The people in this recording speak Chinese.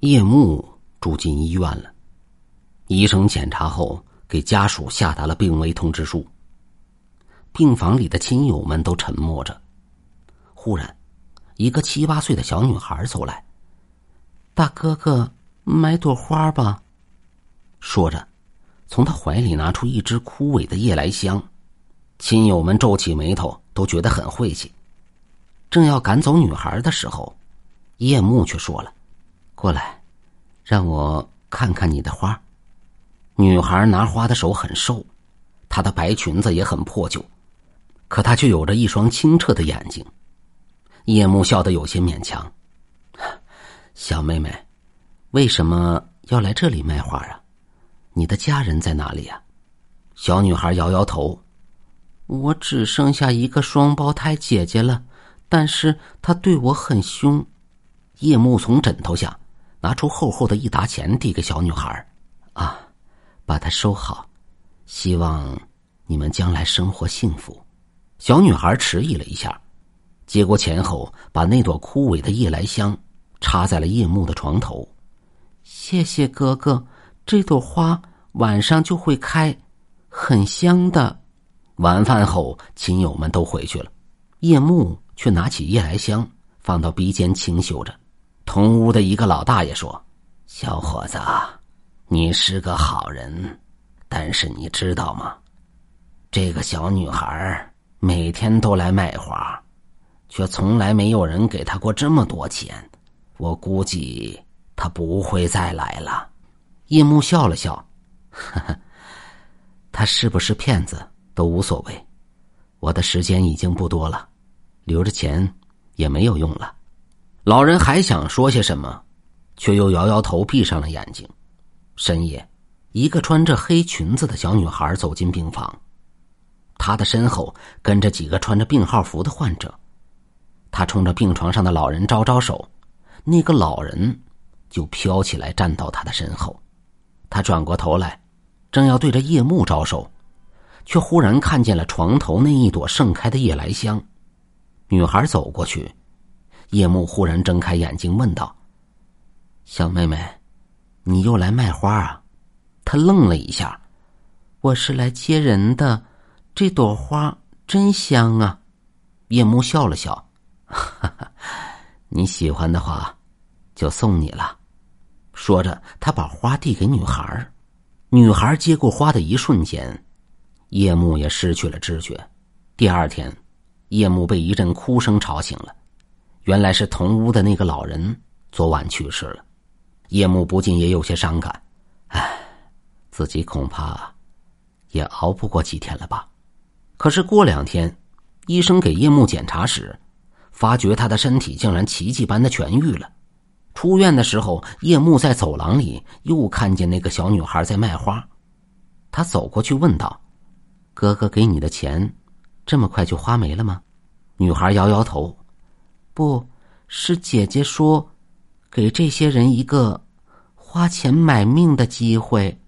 叶幕住进医院了，医生检查后给家属下达了病危通知书。病房里的亲友们都沉默着。忽然，一个七八岁的小女孩走来：“大哥哥，买朵花吧。”说着，从他怀里拿出一支枯萎的夜来香。亲友们皱起眉头，都觉得很晦气。正要赶走女孩的时候，叶幕却说了：“过来，让我看看你的花。”女孩拿花的手很瘦，她的白裙子也很破旧，可她却有着一双清澈的眼睛。叶幕笑得有些勉强：“小妹妹，为什么要来这里卖花啊？你的家人在哪里呀？”小女孩摇摇头。我只剩下一个双胞胎姐姐了，但是她对我很凶。叶幕从枕头下拿出厚厚的一沓钱，递给小女孩：“啊，把它收好，希望你们将来生活幸福。”小女孩迟疑了一下，接过钱后，把那朵枯萎的夜来香插在了夜幕的床头。谢谢哥哥，这朵花晚上就会开，很香的。晚饭后，亲友们都回去了，夜幕却拿起夜来香放到鼻尖轻嗅着。同屋的一个老大爷说：“小伙子，你是个好人，但是你知道吗？这个小女孩每天都来卖花，却从来没有人给她过这么多钱。我估计她不会再来了。”叶幕笑了笑：“呵呵，他是不是骗子？”都无所谓，我的时间已经不多了，留着钱也没有用了。老人还想说些什么，却又摇摇头，闭上了眼睛。深夜，一个穿着黑裙子的小女孩走进病房，她的身后跟着几个穿着病号服的患者。她冲着病床上的老人招招手，那个老人就飘起来站到她的身后。她转过头来，正要对着夜幕招手。却忽然看见了床头那一朵盛开的夜来香，女孩走过去，叶幕忽然睁开眼睛问道：“小妹妹，你又来卖花啊？”她愣了一下：“我是来接人的，这朵花真香啊！”叶幕笑了笑：“，你喜欢的话，就送你了。”说着，他把花递给女孩女孩接过花的一瞬间。叶幕也失去了知觉。第二天，叶幕被一阵哭声吵醒了，原来是同屋的那个老人昨晚去世了。叶幕不禁也有些伤感，唉，自己恐怕也熬不过几天了吧。可是过两天，医生给叶幕检查时，发觉他的身体竟然奇迹般的痊愈了。出院的时候，叶幕在走廊里又看见那个小女孩在卖花，他走过去问道。哥哥给你的钱，这么快就花没了吗？女孩摇摇头，不是姐姐说，给这些人一个花钱买命的机会。